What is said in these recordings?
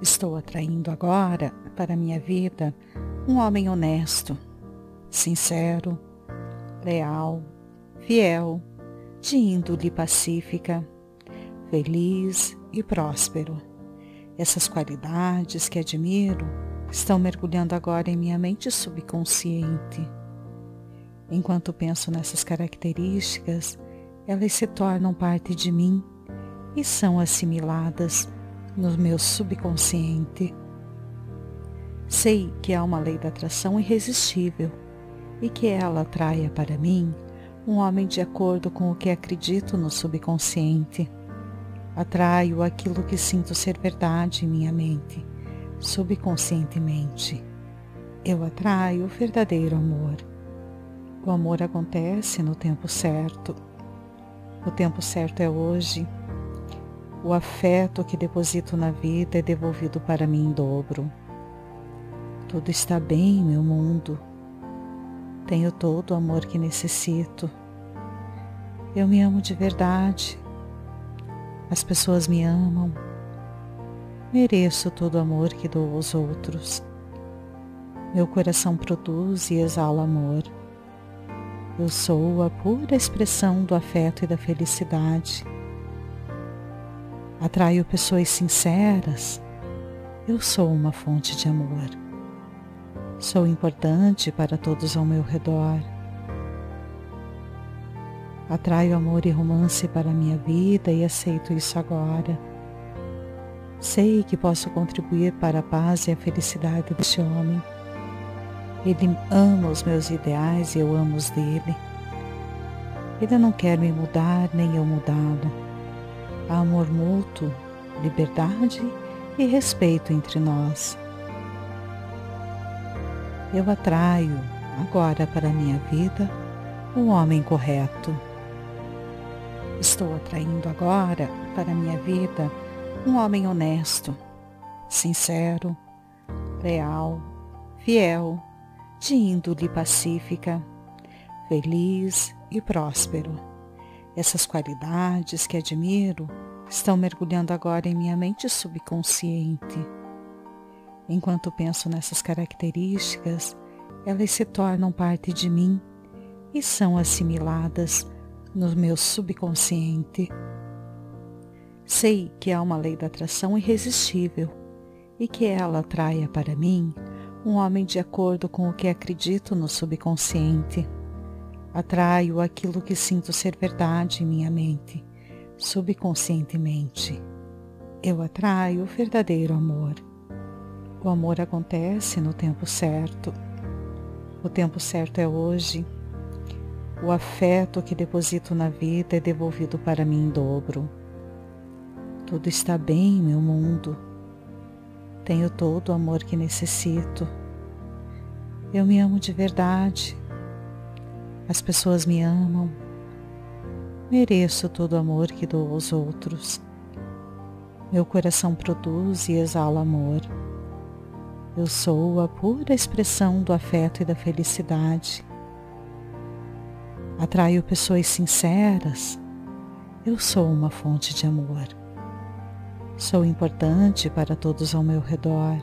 Estou atraindo agora para minha vida um homem honesto, sincero, leal, fiel, de índole pacífica, feliz e próspero. Essas qualidades que admiro estão mergulhando agora em minha mente subconsciente. Enquanto penso nessas características, elas se tornam parte de mim e são assimiladas no meu subconsciente. Sei que há uma lei da atração irresistível e que ela atraia para mim um homem de acordo com o que acredito no subconsciente. Atraio aquilo que sinto ser verdade em minha mente, subconscientemente. Eu atraio o verdadeiro amor. O amor acontece no tempo certo. O tempo certo é hoje o afeto que deposito na vida é devolvido para mim em dobro. Tudo está bem, meu mundo. Tenho todo o amor que necessito. Eu me amo de verdade. As pessoas me amam. Mereço todo o amor que dou aos outros. Meu coração produz e exala amor. Eu sou a pura expressão do afeto e da felicidade. Atraio pessoas sinceras. Eu sou uma fonte de amor. Sou importante para todos ao meu redor. Atraio amor e romance para a minha vida e aceito isso agora. Sei que posso contribuir para a paz e a felicidade deste homem. Ele ama os meus ideais e eu amo os dele. Ele não quer me mudar nem eu mudá-lo Amor mútuo, liberdade e respeito entre nós. Eu atraio agora para minha vida o homem correto. Estou atraindo agora para minha vida um homem honesto, sincero, leal, fiel, de índole pacífica, feliz e próspero essas qualidades que admiro estão mergulhando agora em minha mente subconsciente. Enquanto penso nessas características, elas se tornam parte de mim e são assimiladas no meu subconsciente. Sei que há uma lei da atração irresistível e que ela atraia para mim um homem de acordo com o que acredito no subconsciente. Atraio aquilo que sinto ser verdade em minha mente, subconscientemente. Eu atraio o verdadeiro amor. O amor acontece no tempo certo. O tempo certo é hoje. O afeto que deposito na vida é devolvido para mim em dobro. Tudo está bem, meu mundo. Tenho todo o amor que necessito. Eu me amo de verdade. As pessoas me amam. Mereço todo o amor que dou aos outros. Meu coração produz e exala amor. Eu sou a pura expressão do afeto e da felicidade. Atraio pessoas sinceras. Eu sou uma fonte de amor. Sou importante para todos ao meu redor.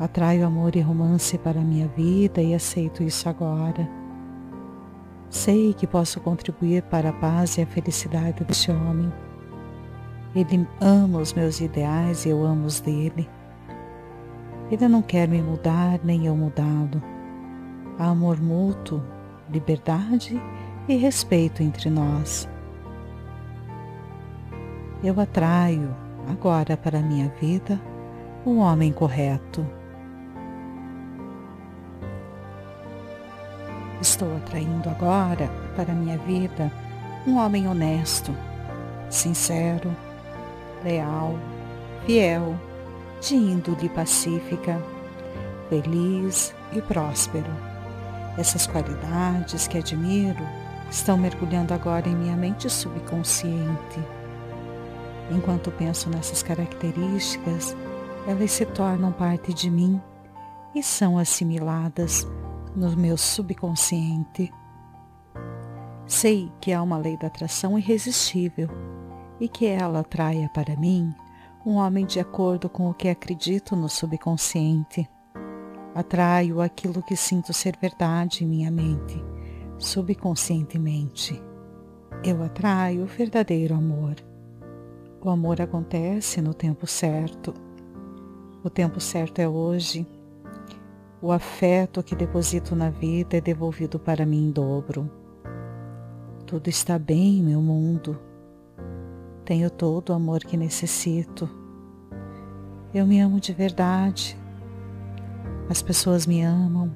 Atraio amor e romance para a minha vida e aceito isso agora. Sei que posso contribuir para a paz e a felicidade deste homem. Ele ama os meus ideais e eu amo os dele. Ele não quer me mudar nem eu mudá-lo. Há amor mútuo, liberdade e respeito entre nós. Eu atraio agora para a minha vida o homem correto. Estou atraindo agora para minha vida um homem honesto, sincero, leal, fiel, de índole pacífica, feliz e próspero. Essas qualidades que admiro estão mergulhando agora em minha mente subconsciente. Enquanto penso nessas características, elas se tornam parte de mim e são assimiladas no meu subconsciente. Sei que há uma lei da atração irresistível e que ela atraia para mim um homem de acordo com o que acredito no subconsciente. Atraio aquilo que sinto ser verdade em minha mente, subconscientemente. Eu atraio o verdadeiro amor. O amor acontece no tempo certo. O tempo certo é hoje. O afeto que deposito na vida é devolvido para mim em dobro. Tudo está bem, meu mundo. Tenho todo o amor que necessito. Eu me amo de verdade. As pessoas me amam.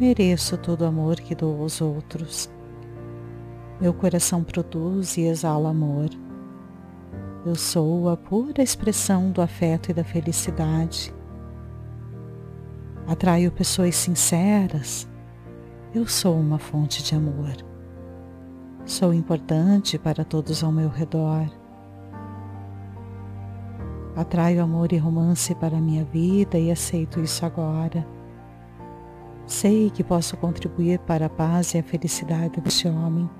Mereço todo o amor que dou aos outros. Meu coração produz e exala amor. Eu sou a pura expressão do afeto e da felicidade. Atraio pessoas sinceras. Eu sou uma fonte de amor. Sou importante para todos ao meu redor. Atraio amor e romance para a minha vida e aceito isso agora. Sei que posso contribuir para a paz e a felicidade deste homem.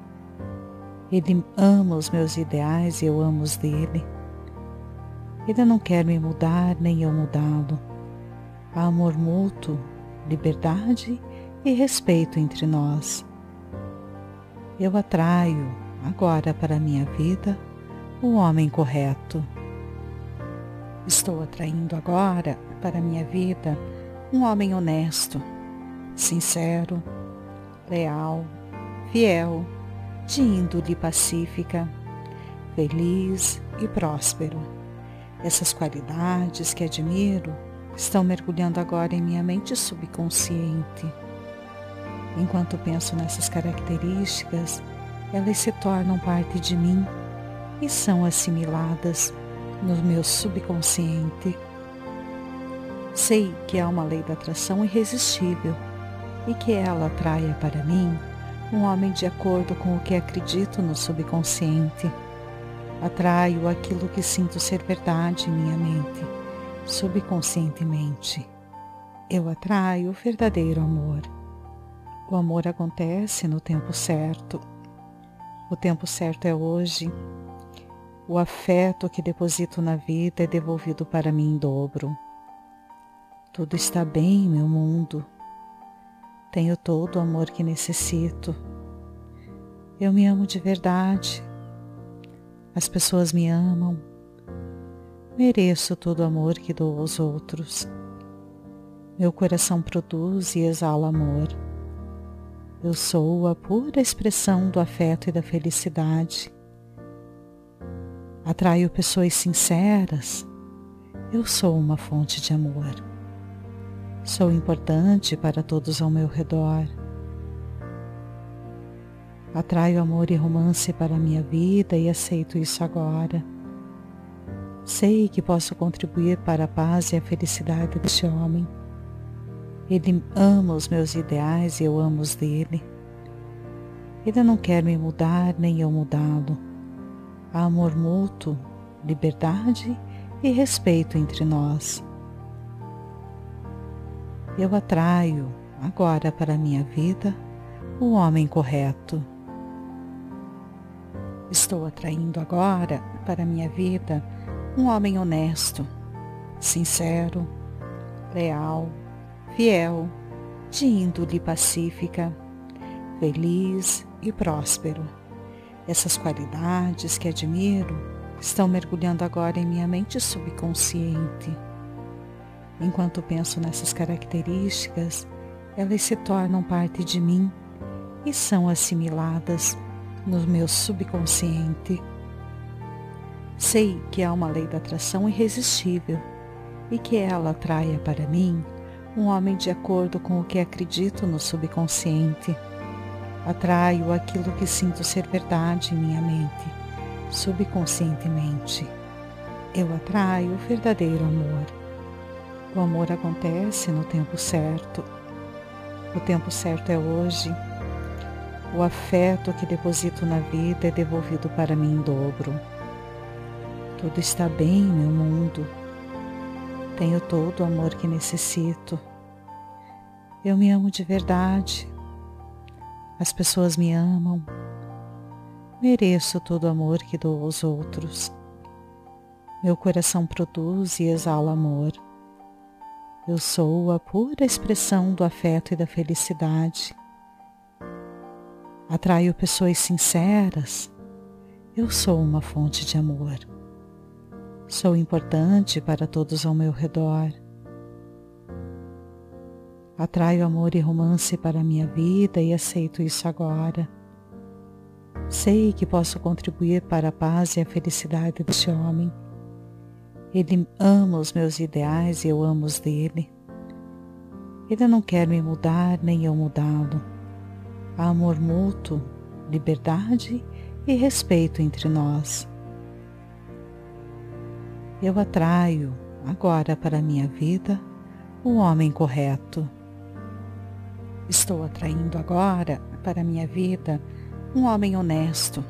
Ele ama os meus ideais e eu amo os dele. Ele não quer me mudar nem eu mudá-lo. Amor mútuo, liberdade e respeito entre nós. Eu atraio agora para minha vida o homem correto. Estou atraindo agora para minha vida um homem honesto, sincero, leal, fiel, de índole pacífica, feliz e próspero. Essas qualidades que admiro estão mergulhando agora em minha mente subconsciente. Enquanto penso nessas características, elas se tornam parte de mim e são assimiladas no meu subconsciente. Sei que há uma lei da atração irresistível e que ela atraia para mim um homem de acordo com o que acredito no subconsciente. Atraio aquilo que sinto ser verdade em minha mente, subconscientemente. Eu atraio o verdadeiro amor. O amor acontece no tempo certo. O tempo certo é hoje o afeto que deposito na vida é devolvido para mim em dobro. Tudo está bem, meu mundo. Tenho todo o amor que necessito. Eu me amo de verdade. As pessoas me amam. Mereço todo o amor que dou aos outros. Meu coração produz e exala amor. Eu sou a pura expressão do afeto e da felicidade. Atraio pessoas sinceras. Eu sou uma fonte de amor. Sou importante para todos ao meu redor. Atraio amor e romance para a minha vida e aceito isso agora. Sei que posso contribuir para a paz e a felicidade deste homem. Ele ama os meus ideais e eu amo os dele. Ele não quer me mudar nem eu mudá-lo há amor mútuo, liberdade e respeito entre nós. Eu atraio agora para a minha vida o homem correto. Estou atraindo agora para a minha vida um homem honesto, sincero, leal, fiel, de índole pacífica, feliz e próspero essas qualidades que admiro estão mergulhando agora em minha mente subconsciente. Enquanto penso nessas características, elas se tornam parte de mim e são assimiladas no meu subconsciente. Sei que há uma lei da atração irresistível e que ela atraia para mim um homem de acordo com o que acredito no subconsciente Atraio aquilo que sinto ser verdade em minha mente, subconscientemente. Eu atraio o verdadeiro amor. O amor acontece no tempo certo. O tempo certo é hoje. O afeto que deposito na vida é devolvido para mim em dobro. Tudo está bem, meu mundo. Tenho todo o amor que necessito. Eu me amo de verdade. As pessoas me amam. Mereço todo o amor que dou aos outros. Meu coração produz e exala amor. Eu sou a pura expressão do afeto e da felicidade. Atraio pessoas sinceras. Eu sou uma fonte de amor. Sou importante para todos ao meu redor. Atraio amor e romance para a minha vida e aceito isso agora. Sei que posso contribuir para a paz e a felicidade deste homem. Ele ama os meus ideais e eu amo os dele. Ele não quer me mudar nem eu mudá-lo. Há amor mútuo, liberdade e respeito entre nós. Eu atraio agora para minha vida o homem correto. Estou atraindo agora para minha vida um homem honesto,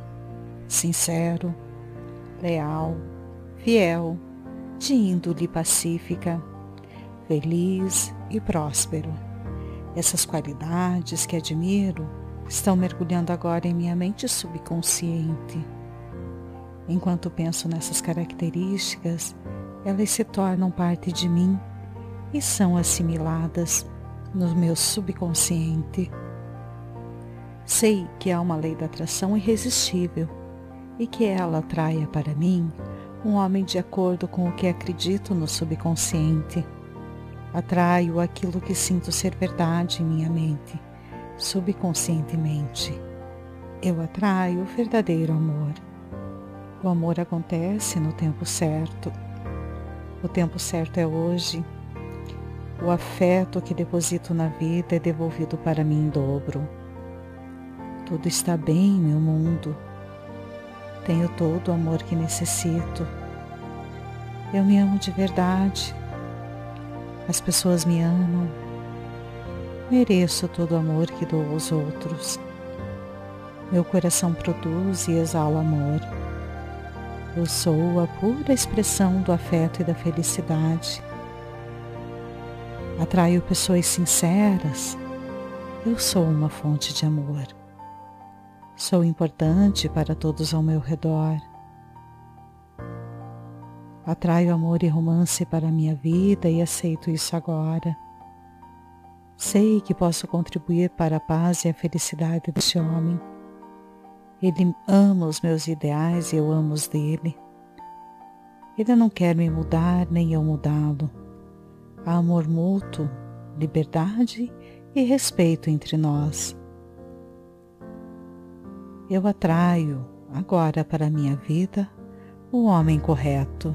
sincero, leal, fiel, de índole pacífica, feliz e próspero. Essas qualidades que admiro estão mergulhando agora em minha mente subconsciente. Enquanto penso nessas características, elas se tornam parte de mim e são assimiladas no meu subconsciente. Sei que há uma lei da atração irresistível e que ela atraia para mim um homem de acordo com o que acredito no subconsciente. Atraio aquilo que sinto ser verdade em minha mente, subconscientemente. Eu atraio o verdadeiro amor. O amor acontece no tempo certo. O tempo certo é hoje. O afeto que deposito na vida é devolvido para mim em dobro. Tudo está bem, meu mundo. Tenho todo o amor que necessito. Eu me amo de verdade. As pessoas me amam. Mereço todo o amor que dou aos outros. Meu coração produz e exala amor. Eu sou a pura expressão do afeto e da felicidade. Atraio pessoas sinceras. Eu sou uma fonte de amor. Sou importante para todos ao meu redor. Atraio amor e romance para a minha vida e aceito isso agora. Sei que posso contribuir para a paz e a felicidade deste homem. Ele ama os meus ideais e eu amo os dele. Ele não quer me mudar nem eu mudá-lo. Há amor mútuo, liberdade e respeito entre nós eu atraio agora para a minha vida o homem correto.